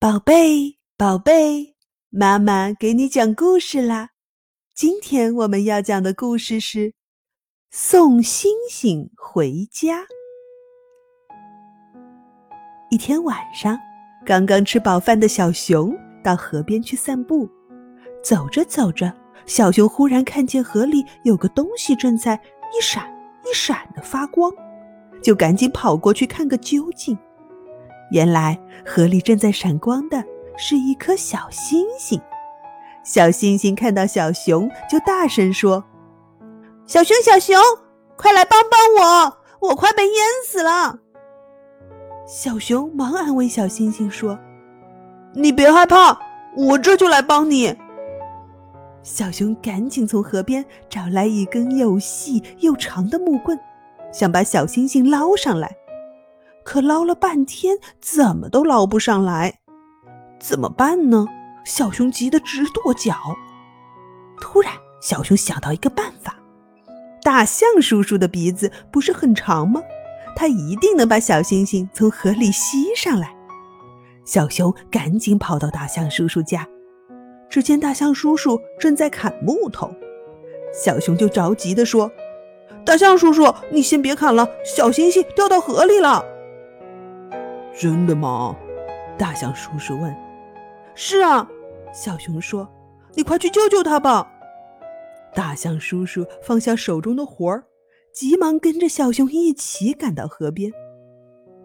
宝贝，宝贝，妈妈给你讲故事啦！今天我们要讲的故事是《送星星回家》。一天晚上，刚刚吃饱饭的小熊到河边去散步。走着走着，小熊忽然看见河里有个东西正在一闪一闪的发光，就赶紧跑过去看个究竟。原来河里正在闪光的是一颗小星星。小星星看到小熊，就大声说：“小熊，小熊，快来帮帮我，我快被淹死了！”小熊忙安慰小星星说：“你别害怕，我这就来帮你。”小熊赶紧从河边找来一根又细又长的木棍，想把小星星捞上来。可捞了半天，怎么都捞不上来，怎么办呢？小熊急得直跺脚。突然，小熊想到一个办法：大象叔叔的鼻子不是很长吗？他一定能把小星星从河里吸上来。小熊赶紧跑到大象叔叔家，只见大象叔叔正在砍木头。小熊就着急地说：“大象叔叔，你先别砍了，小星星掉到河里了。”真的吗？大象叔叔问。是啊，小熊说：“你快去救救他吧。”大象叔叔放下手中的活儿，急忙跟着小熊一起赶到河边。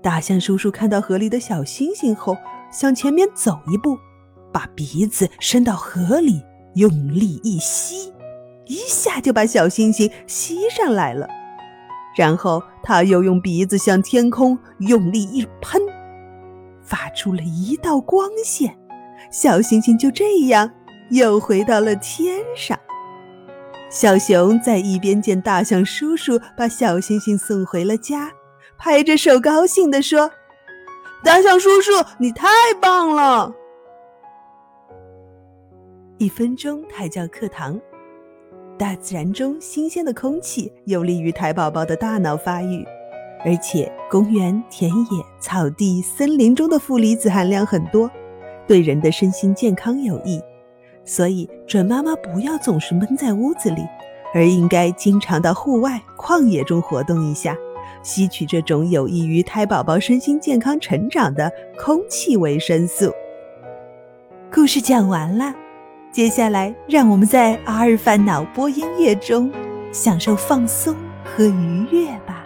大象叔叔看到河里的小星星后，向前面走一步，把鼻子伸到河里，用力一吸，一下就把小星星吸上来了。然后他又用鼻子向天空用力一喷。发出了一道光线，小星星就这样又回到了天上。小熊在一边见大象叔叔把小星星送回了家，拍着手高兴地说：“大象叔叔，你太棒了！”一分钟胎教课堂，大自然中新鲜的空气有利于胎宝宝的大脑发育。而且，公园、田野、草地、森林中的负离子含量很多，对人的身心健康有益。所以，准妈妈不要总是闷在屋子里，而应该经常到户外、旷野中活动一下，吸取这种有益于胎宝宝身心健康成长的空气维生素。故事讲完了，接下来让我们在阿尔法脑波音乐中享受放松和愉悦吧。